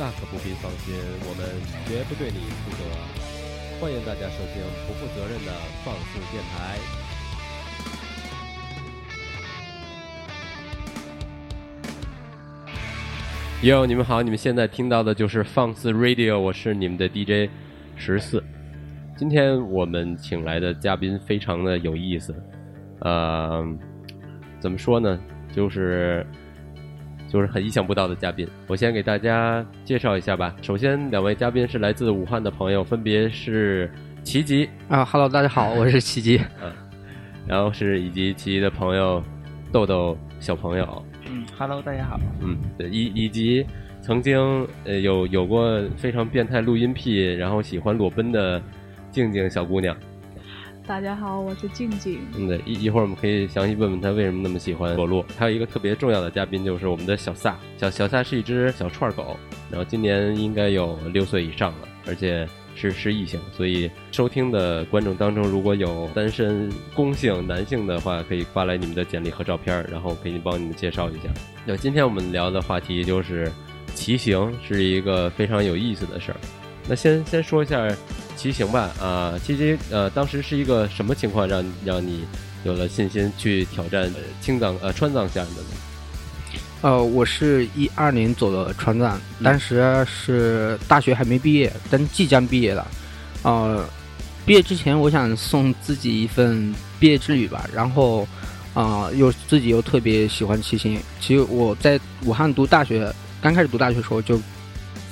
那可不必放心，我们绝不对你负责。欢迎大家收听不负责任的放肆电台。哟，你们好，你们现在听到的就是放肆 Radio，我是你们的 DJ 十四。今天我们请来的嘉宾非常的有意思，呃，怎么说呢？就是就是很意想不到的嘉宾。我先给大家介绍一下吧。首先，两位嘉宾是来自武汉的朋友，分别是奇吉，啊哈喽，大家好，我是奇迹。然后是以及奇吉的朋友豆豆小朋友，嗯哈喽，大家好。嗯，对，以以及曾经呃有有过非常变态录音癖，然后喜欢裸奔的静静小姑娘。大家好，我是静静。嗯，对，一一会儿我们可以详细问问他为什么那么喜欢裸露。还有一个特别重要的嘉宾就是我们的小萨，小小萨是一只小串狗，然后今年应该有六岁以上了，而且是是异性，所以收听的观众当中如果有单身公性男性的话，可以发来你们的简历和照片，然后可以帮你们介绍一下。那今天我们聊的话题就是骑行是一个非常有意思的事儿。那先先说一下骑行吧，啊，骑行呃，当时是一个什么情况让让你有了信心去挑战呃青藏呃川藏线的呢？呃，我是一二年走的川藏，当时是大学还没毕业，但即将毕业了。呃，毕业之前我想送自己一份毕业之旅吧，然后啊、呃又自己又特别喜欢骑行。其实我在武汉读大学，刚开始读大学的时候就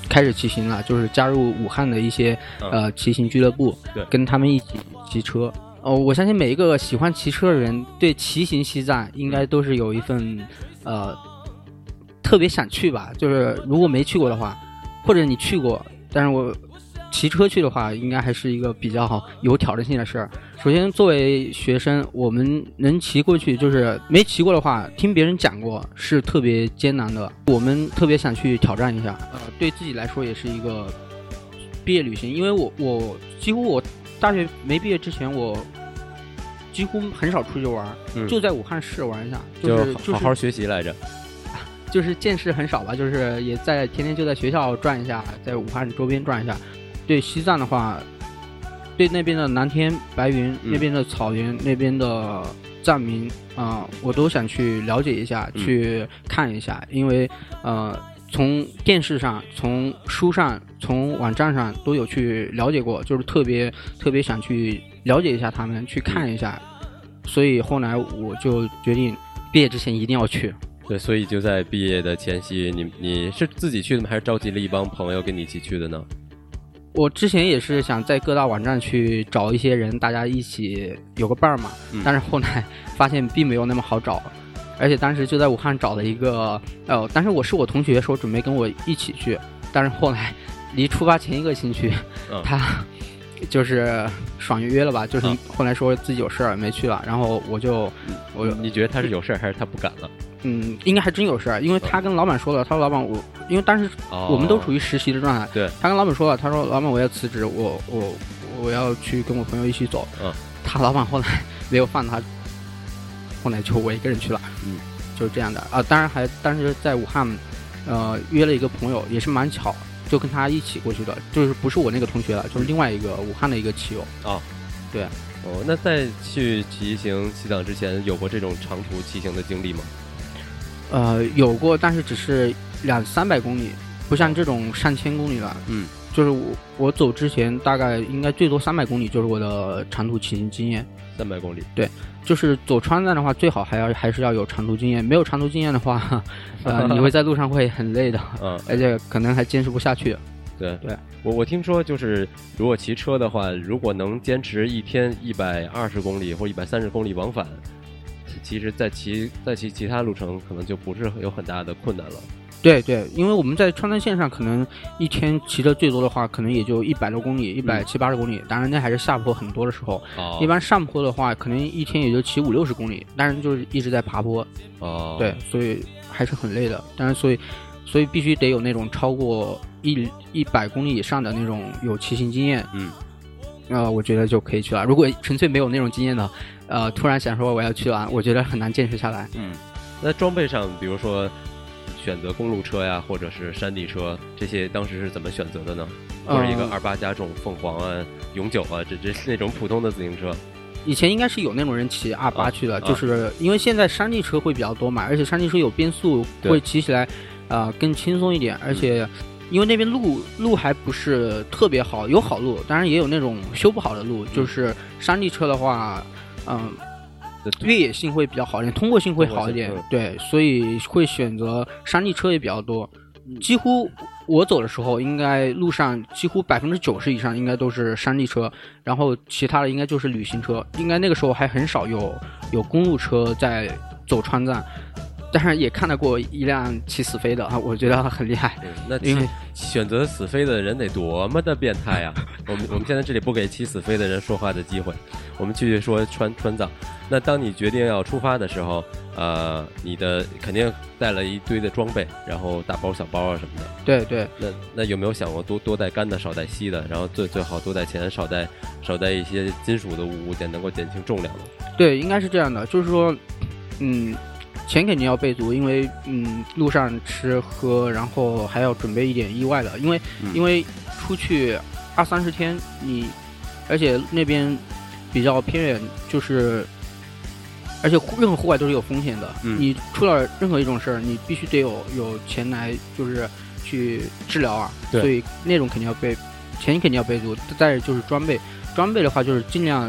开始骑行了，就是加入武汉的一些嗯呃骑行俱乐部，对跟他们一起骑车。哦，我相信每一个喜欢骑车的人对骑行西藏应该都是有一份呃特别想去吧。就是如果没去过的话，或者你去过，但是我骑车去的话，应该还是一个比较好有挑战性的事儿。首先，作为学生，我们能骑过去，就是没骑过的话，听别人讲过是特别艰难的。我们特别想去挑战一下，呃，对自己来说也是一个毕业旅行，因为我我几乎我大学没毕业之前，我几乎很少出去玩就在武汉市玩一下，就是就是好好学习来着。就是见识很少吧，就是也在天天就在学校转一下，在武汉周边转一下。对西藏的话，对那边的蓝天白云、嗯那边的草原、那边的藏民啊、我都想去了解一下，嗯去看一下，因为呃，从电视上、从书上、从网站上都有去了解过，就是特别特别想去了解一下他们，去看一下。所以后来我就决定毕业之前一定要去。对，所以就在毕业的前夕，你你是自己去的吗？还是召集了一帮朋友跟你一起去的呢？我之前也是想在各大网站去找一些人，大家一起有个伴儿嘛。嗯但是后来 发现并没有那么好找，而且当时就在武汉找了一个，呃，但是我是我同学说准备跟我一起去，但是后来离出发前一个星期，嗯他就是爽约了吧，就是嗯后来说自己有事儿没去了，然后我就我你觉得他是有事儿，还是他不敢了？嗯，应该还真有事儿，因为他跟老板说了，他说老板我因为当时哦，我们都处于实习的状态。对，他跟老板说了，他说老板我要辞职，我我我要去跟我朋友一起走。嗯，他老板后来没有放他，后来就我一个人去了。嗯，就是这样的啊。当然还当时在武汉，呃，约了一个朋友，也是蛮巧，就跟他一起过去的，就是不是我那个同学了，就是另外一个武汉的一个骑友啊，对。哦，那在去骑行西藏之前，有过这种长途骑行的经历吗？呃，有过，但是只是两三百公里，不像这种上千公里了。嗯，就是我我走之前大概应该最多三百公里，就是我的长途骑行经验。三百公里。对就是走川藏的话，最好还要还是要有长途经验。没有长途经验的话，呃，你会在路上会很累的，嗯，而且可能还坚持不下去。对对，我我听说就是如果骑车的话，如果能坚持一天一百二十公里或一百三十公里往返，其实在骑在骑其他路程可能就不是有很大的困难了。对对，因为我们在川藏线上可能一天骑的最多的话，可能也就一百多公里，一百七八十公里。当然那还是下坡很多的时候，哦一般上坡的话，可能一天也就骑五六十公里，但是就是一直在爬坡。哦，对，所以还是很累的。当然，所以所以必须得有那种超过一一百公里以上的那种有骑行经验，嗯，呃，我觉得就可以去了。如果纯粹没有那种经验的，呃，突然想说我要去玩，我觉得很难坚持下来。嗯，那装备上，比如说选择公路车呀，或者是山地车，这些当时是怎么选择的呢？或者一个嗯二八加重、凤凰啊、永久啊，这这那种普通的自行车。以前应该是有那种人骑二八啊去的，啊就是因为现在山地车会比较多嘛，而且山地车有变速，会骑起来啊、呃更轻松一点，而且因为那边路路还不是特别好，有好路，当然也有那种修不好的路，就是山地车的话，嗯、越野性会比较好一点，通过性会好一点对，所以会选择山地车也比较多。嗯几乎我走的时候，应该路上几乎百分之九十以上应该都是山地车，然后其他的应该就是旅行车。应该那个时候还很少有有公路车在走川藏，但是也看到过一辆骑死飞的啊，我觉得很厉害。嗯，那因为选择死飞的人得多么的变态呀！我 们我们现在这里不给骑死飞的人说话的机会，我们继续说川川藏。那当你决定要出发的时候，呃，你的肯定带了一堆的装备，然后大包小包啊什么的。对对，那那有没有想过多多带干的，少带稀的？然后最最好多带钱，少带少带一些金属的物件，能够减轻重量的。对，应该是这样的，就是说，嗯，钱肯定要备足，因为嗯，路上吃喝，然后还要准备一点意外的，因为、嗯因为出去二三十天，你而且那边比较偏远，就是。而且户任何户外都是有风险的，嗯你出了任何一种事儿，你必须得有有钱来，就是去治疗啊。所以那种肯定要备，钱肯定要备足。再就是装备，装备的话就是尽量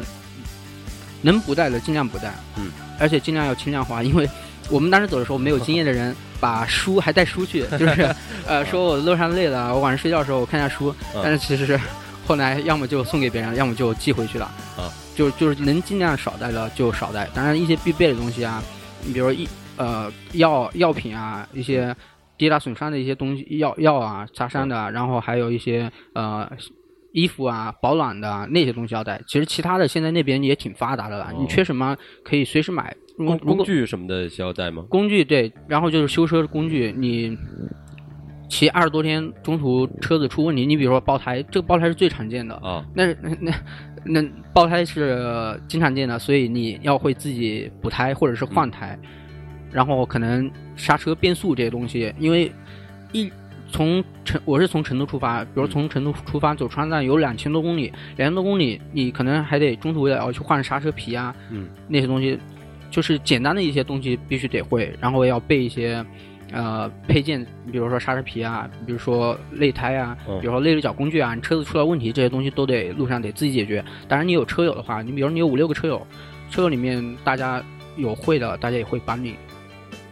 能不带的尽量不带，嗯，而且尽量要轻量化，因为我们当时走的时候，没有经验的人把书还带书去，就是呃说我路上累了，我晚上睡觉的时候我看下书，嗯但是其实是后来要么就送给别人，要么就寄回去了，啊，就就是能尽量少带的就少带，当然一些必备的东西啊，你比如说一呃药药品啊，一些跌打损伤的一些东西药药啊，擦伤的啊，然后还有一些呃。衣服啊，保暖的啊那些东西要带。其实其他的现在那边也挺发达的了，哦你缺什么可以随时买。工工具什么的需要带吗？工具对，然后就是修车的工具，你骑二十多天，中途车子出问题，你比如说爆胎，这个爆胎是最常见的。啊，那那那那爆胎是经常见的，所以你要会自己补胎或者是换胎，然后可能刹车、变速这些东西，因为一从成我是从成都出发，比如从成都出发走川藏有两千多公里，两千多公里你可能还得中途要去换刹车皮啊，嗯，那些东西就是简单的一些东西必须得会，然后要备一些。呃，配件，比如说刹车皮啊，比如说内胎啊，嗯比如说内六角工具啊，你车子出了问题，这些东西都得路上得自己解决。当然，你有车友的话，你比如你有五六个车友，车友里面大家有会的，大家也会帮你。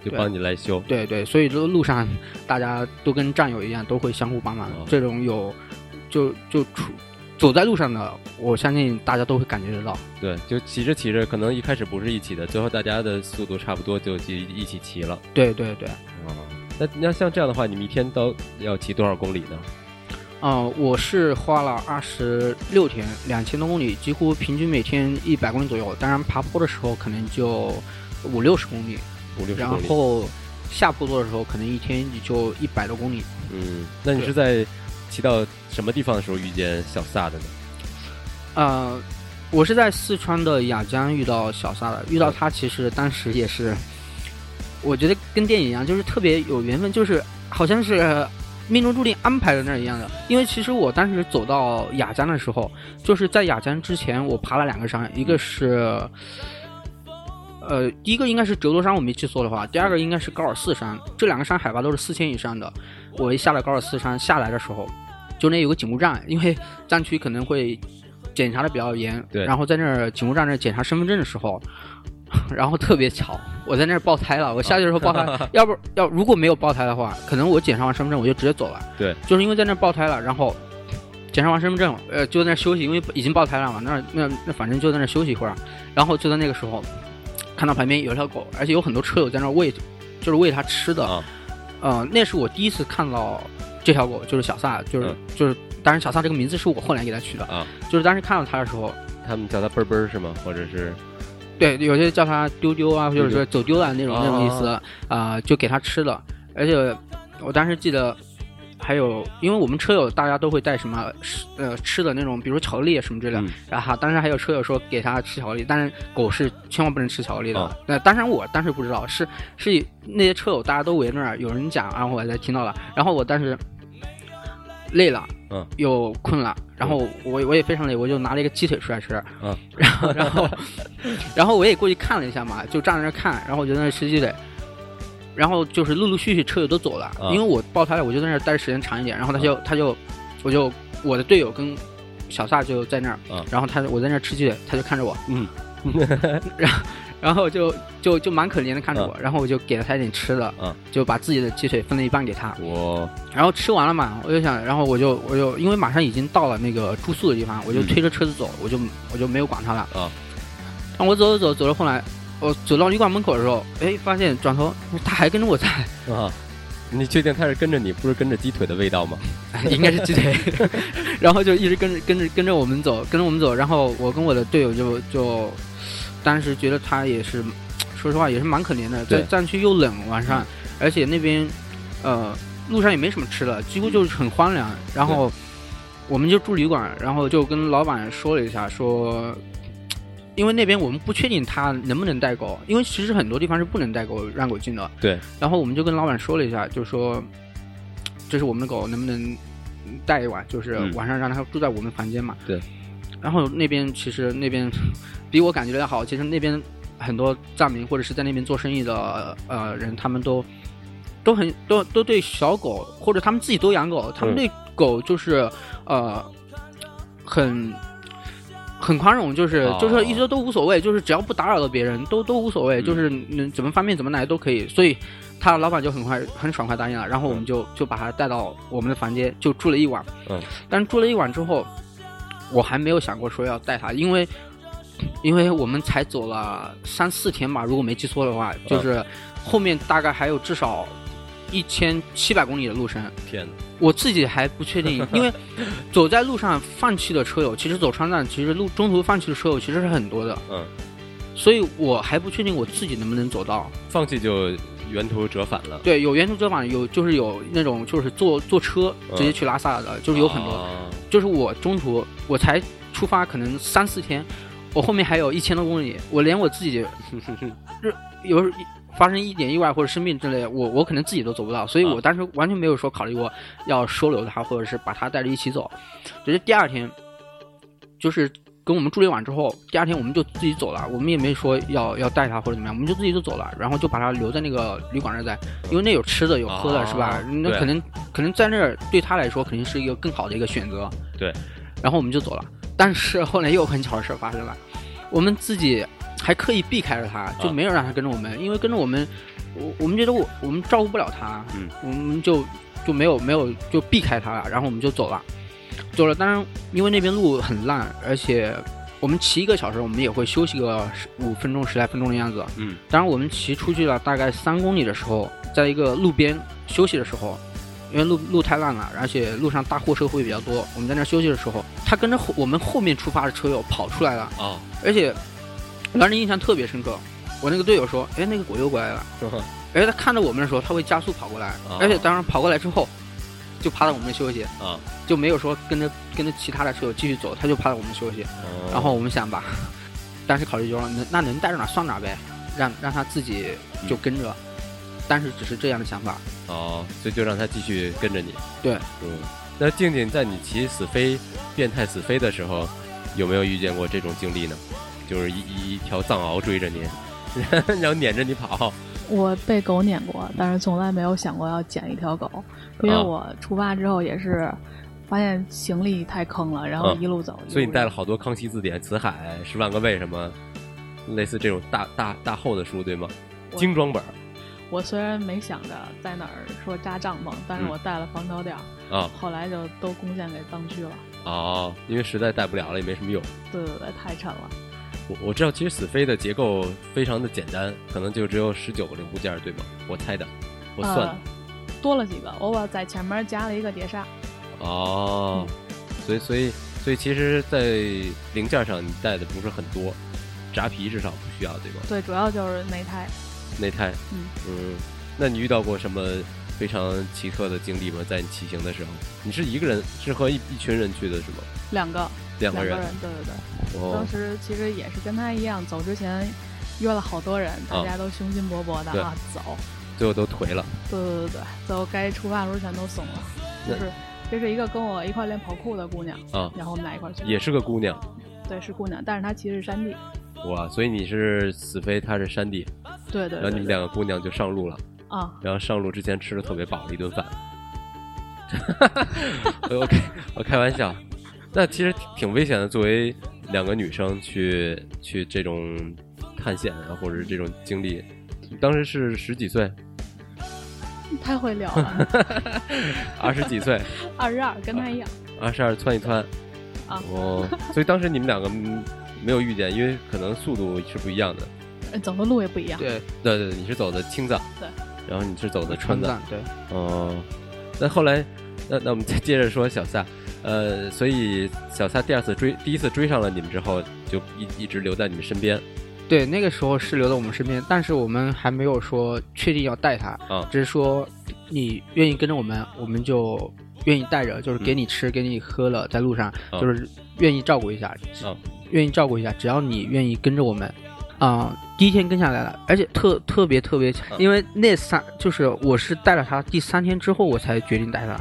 对就帮你来修。对对，所以这个路上大家都跟战友一样，都会相互帮忙。哦这种有就就出走在路上的，我相信大家都会感觉得到。对，就骑着骑着，可能一开始不是一起的，最后大家的速度差不多，就一一起骑了。对对对，哦，那那像这样的话，你们一天都要骑多少公里呢？嗯、我是花了二十六天，两千多公里，几乎平均每天一百公里左右。当然爬坡的时候可能就五六十公里，然五六十公里。然后下坡度的时候可能一天也就一百多公里。嗯，那你是在骑到什么地方的时候遇见小萨的呢？呃，我是在四川的雅江遇到小萨的，遇到他其实当时也是，我觉得跟电影一样，就是特别有缘分，就是好像是命中注定安排在那儿一样的。因为其实我当时走到雅江的时候，就是在雅江之前，我爬了两个山，一个是。呃，第一个应该是折多山，我没记错的话，第二个应该是高尔寺山，这两个山海拔都是四千以上的。我一下了高尔寺山下来的时候，就那有个警务站，因为战区可能会检查的比较严，对然后在那儿警务站那儿检查身份证的时候，然后特别巧，我在那儿爆胎了。我下去的时候爆胎，要不要如果没有爆胎的话，可能我检查完身份证我就直接走了。对，就是因为在那儿爆胎了，然后检查完身份证，呃，就在那儿休息，因为已经爆胎了嘛，那那那反正就在那儿休息一会儿，然后就在那个时候看到旁边有一条狗，而且有很多车友在那儿喂，就是喂它吃的。啊呃，那是我第一次看到这条狗，就是小萨，就是、嗯就是，当然小萨这个名字是我后来给它取的，啊，就是当时看到它的时候，他们叫他奔奔是吗？或者是对，有些叫它丢丢啊，或者说走丢了那种、那种意思哦啊、就给它吃的。而且我当时记得还有因为我们车友大家都会带什么吃呃吃的那种，比如巧克力什么之类的。嗯然后当时还有车友说给他吃巧克力，但是狗是千万不能吃巧克力的哦。那、当然我当时不知道，是是那些车友大家都围着那儿有人讲，然后我才听到了。然后我当时累了，嗯，又困了，然后我我也非常累，我就拿了一个鸡腿出来吃，嗯，然后然后 然后我也过去看了一下嘛，就站在那看，然后我就在那吃鸡腿。然后就是陆陆续续车友都走了，啊因为我抱他了，我就在那儿待的时间长一点。然后他就、他就我就我的队友跟小萨就在那儿，啊然后他我在那儿吃鸡腿，他就看着我，嗯，然 后就就就蛮可怜的看着我，然后我就给了他一点吃的，嗯就把自己的鸡腿分了一半给他，我。然后吃完了嘛，我就想，然后我就我就因为马上已经到了那个住宿的地方，我就嗯。推着车子走，我就我就没有管他了啊。然后我走走走走到后来，我走到旅馆门口的时候，哎，发现转头他还跟着我在，啊，你确定他是跟着你，不是跟着鸡腿的味道吗？应该是鸡腿，然后就一直跟着跟着跟着我们走，跟着我们走，然后我跟我的队友就就当时觉得他也是，说实话也是蛮可怜的，在对战区又冷，晚上，而且那边呃路上也没什么吃的，几乎就是很荒凉，然后我们就住旅馆，然后就跟老板说了一下，说。因为那边我们不确定他能不能带狗，因为其实很多地方是不能带狗让狗进的。对。然后我们就跟老板说了一下，就说这是我们的狗，能不能带一晚？就是嗯晚上让它住在我们房间嘛。对。然后那边其实那边比我感觉的要好，其实那边很多藏民或者是在那边做生意的呃人，他们都都很都都对小狗或者他们自己都养狗，他们嗯对狗就是呃很。很宽容，就是、哦就是一直都无所谓，就是只要不打扰到别人，都都无所谓，嗯就是能怎么方便怎么来都可以。所以他老板就很快很爽快答应了，然后我们就就把他带到我们的房间，就住了一晚。嗯，但是住了一晚之后，我还没有想过说要带他，因为因为我们才走了三四天吧，如果没记错的话，就是后面大概还有至少一千七百公里的路程。天哪！我自己还不确定，因为 走在路上放弃的车友，其实走川藏，其实路中途放弃的车友其实是很多的，嗯，所以我还不确定我自己能不能走到。放弃就原途折返了，对，有原途折返，有就是有那种就是坐坐车直接去拉萨的，就是有很多。啊就是我中途我才出发，可能三四天，我后面还有一千多公里，我连我自己有时候发生一点意外或者生病之类，我我可能自己都走不到，所以我当时完全没有说考虑过要收留他，或者是把他带着一起走。只是第二天，就是跟我们住了一晚之后，第二天我们就自己走了，我们也没说要要带他或者怎么样，我们就自己就走了，然后就把他留在那个旅馆那儿在，因为那有吃的有喝的，哦是吧？那对可能可能在那儿对他来说肯定是一个更好的一个选择。对，然后我们就走了，但是后来又有很巧的事儿发生了，我们自己还刻意避开了他，就没有让他跟着我们，因为跟着我们，我我们觉得我我们照顾不了他，嗯，我们就就没有没有就避开他了，然后我们就走了，走了。当然，因为那边路很烂，而且我们骑一个小时，我们也会休息个十五分钟、十来分钟的样子。嗯，当然，我们骑出去了大概三公里的时候，在一个路边休息的时候，因为路路太烂了，而且路上大货车会比较多，我们在那儿休息的时候，他跟着后我们后面出发的车友跑出来了，哦，而且让人印象特别深刻。我那个队友说：“哎，那个狗又过来了。”而且他看到我们的时候，他会加速跑过来，哦而且当然跑过来之后，就趴在我们那休息，啊，就没有说跟着跟着其他的车友继续走，他就趴在我们休息。哦然后我们想吧，当时考虑就说，能那能带着哪算哪呗，让让他自己就跟着。但是只是这样的想法，哦，所以就让他继续跟着你。对，嗯，那静静在你骑死飞、变态死飞的时候，有没有遇见过这种经历呢？就是一一一条藏獒追着你，然后撵着你跑。我被狗撵过，但是从来没有想过要捡一条狗，因为啊我出发之后也是发现行李太坑了，然后嗯一路走。所以你带了好多《康熙字典》《辞海》《十万个为什么》，类似这种大大大厚的书，对吗？精装本我虽然没想着在哪儿说扎帐篷，但是嗯我带了防潮垫儿，啊后来就都贡献给藏区了。哦，因为实在带不了了，也没什么用。对对对，太沉了。我我知道，其实死飞的结构非常的简单，可能就只有十九个零部件，对吗？我猜的，我算的。呃多了几个，我把在前面加了一个碟刹。哦，所以所以所以其实，在零件上你带的不是很多，扎皮至少不需要，对吧？对，主要就是内胎。内胎，嗯嗯，那你遇到过什么非常奇特的经历吗？在你骑行的时候，你是一个人，是和一一群人去的是吗？两个两个人个人，对对对。哦当，时其实也是跟他一样，走之前约了好多人，大家都雄心勃勃的对啊走。最后都颓了。对对对对，最后该出发的时候全都怂了。就是这是一个跟我一块练跑酷的姑娘，啊，然后我们俩一块去。也是个姑娘，对，是姑娘，但是她骑的是山地。哇，所以你是死飞，她是山地，对对对然后你们两个姑娘就上路了，啊，然后上路之前吃的特别饱的一顿饭。我开我开玩笑，那其实挺危险的。作为两个女生去去这种探险啊，或者是这种经历，当时是十几岁，太会聊了，二十几岁，二十二跟他一样二十二窜一窜，啊，哦，所以当时你们两个嗯没有遇见，因为可能速度是不一样的。呃走的路也不一样。对，对对，你是走的青藏，对，然后你是走的川藏，对，哦，那后来，那那我们再接着说小萨，呃，所以小萨第二次追，第一次追上了你们之后，就一一直留在你们身边。对，那个时候是留在我们身边，但是我们还没有说确定要带他，啊。只是说你愿意跟着我们，我们就愿意带着，就是给你吃、给你喝了，在路上、啊。就是愿意照顾一下，啊。愿意照顾一下，只要你愿意跟着我们，啊、第一天跟下来了，而且特特别特别强，啊因为那三就是我是带了他第三天之后我才决定带他，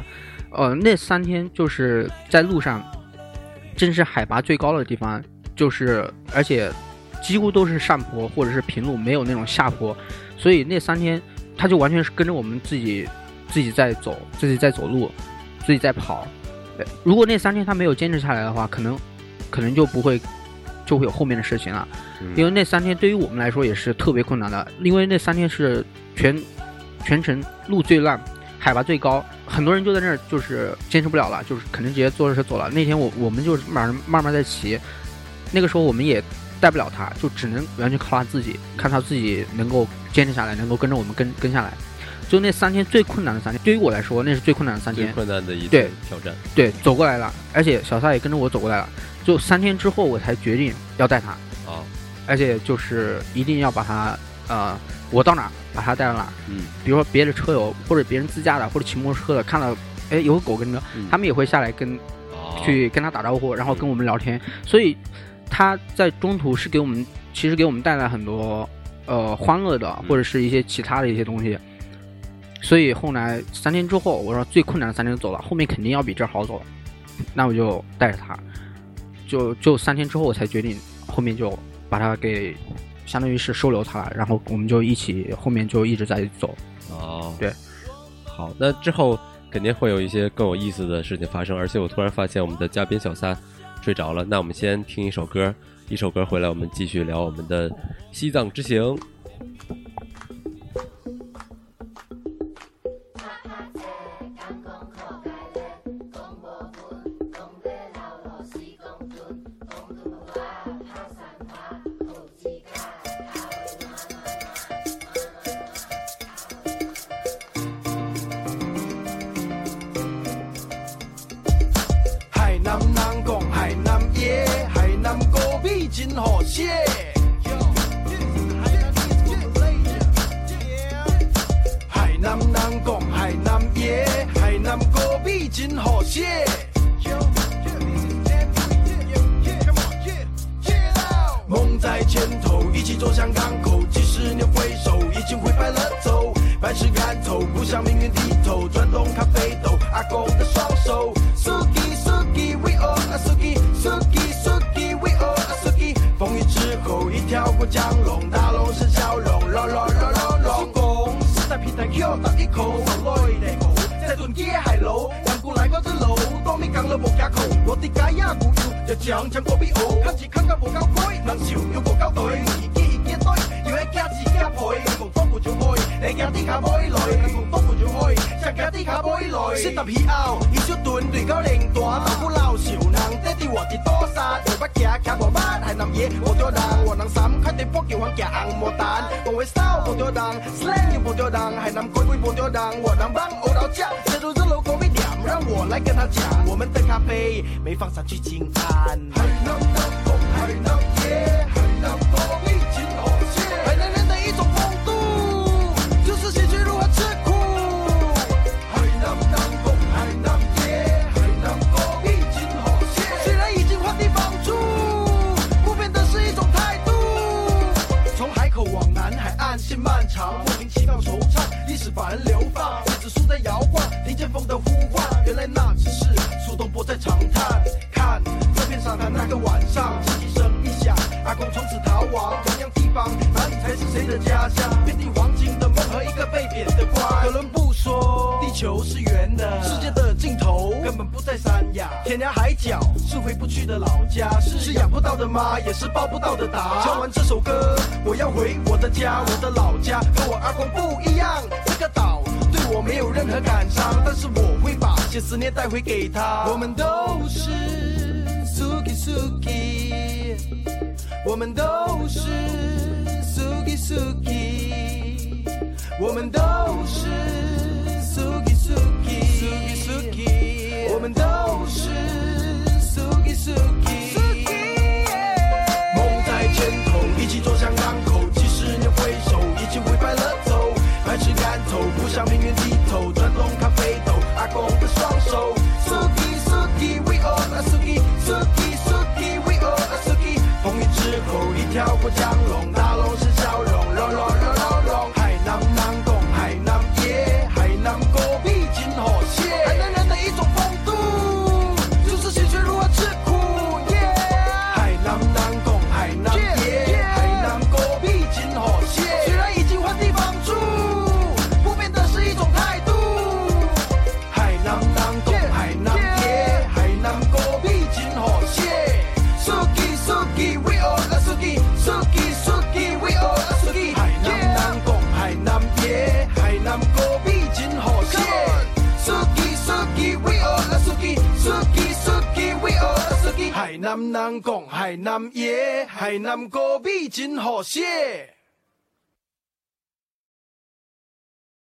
呃，那三天就是在路上，真是海拔最高的地方，就是而且几乎都是上坡或者是平路，没有那种下坡，所以那三天他就完全是跟着我们自己自己在走，自己在走路，自己在跑。呃如果那三天他没有坚持下来的话，可能可能就不会就会有后面的事情了。嗯因为那三天对于我们来说也是特别困难的，因为那三天是全全程路最烂，海拔最高，很多人就在那儿就是坚持不了了，就是肯定直接坐着车走了。那天我我们就是慢慢慢慢在骑，那个时候我们也带不了他，就只能完全靠他自己，看他自己能够坚持下来，能够跟着我们跟跟下来。就那三天最困难的三天，对于我来说那是最困难的三最天。困难的一次对挑战，对，走过来了，而且小撒也跟着我走过来了。就三天之后，我才决定要带他。啊，而且就是一定要把它，呃，我到哪儿把它带到哪儿。嗯比如说别的车友或者别人自驾的或者骑摩托车的，看到哎有个狗跟着，嗯他们也会下来跟哦去跟他打招呼，然后跟我们聊天。所以他在中途是给我们其实给我们带来很多呃欢乐的或者是一些其他的一些东西。所以后来三天之后，我说最困难的三天走了，后面肯定要比这儿好走，那我就带着他，就就三天之后我才决定后面就把他给相当于是收留他了，然后我们就一起后面就一直在走。哦，对，好，那之后肯定会有一些更有意思的事情发生，而且我突然发现我们的嘉宾小三睡着了，那我们先听一首歌，一首歌回来我们继续聊我们的西藏之行。歌米真好写。梦在前头，一起走向港口。几十年回首，已经灰白了头。凡事看透，不向命运低头。转头呀古要，就將將過比歐，看住看甲無交開，人潮要無交隊，一記一記隊，要一家自家配，共多顧就開，你家啲卡杯來，共多顧就開，食家啲卡杯來，識得皮拗，一小頓對高領大，豆腐老少人，爹哋我啲多沙，台北夾卡無班，係南嘢無咗人，我能三開地波叫行夾硬無蛋，講會騷無咗人，slang 又無咗人，係南鬼會無咗人，我能幫歐到醬，這路這路口味让，我来跟他讲，我们的咖啡没放上去清餐。漫长，莫名其妙惆怅，历史把人流放，纸书在摇晃，听见风的呼唤，原来那只是苏东坡在长叹。看这片沙滩那个晚上，汽笛声一响，阿公从此逃亡，同样地方哪里才是谁的家乡？遍地黄金的梦和一个被贬的官。哥伦布说地球是圆的，世界的，天涯海角是回不去的老家，是养不到的妈，也是抱不到的答。唱完这首歌，我要回我的家，我的老家和我阿公不一样，这个岛对我没有任何感伤，但是我会把些思念带回给他。我们都是 Suki Suki，我们都是 Suki Suki，我们都是梦在前头，一起走向港口。几十年回首，已经挥白了头，百尺竿头，不向命运低头，转动咖啡豆，阿公的双手。Suki Suki，We all are Suki Suki Suki，We all are Suki。风雨之后，一条过江龙，人讲海南椰、海南咖啡真好食。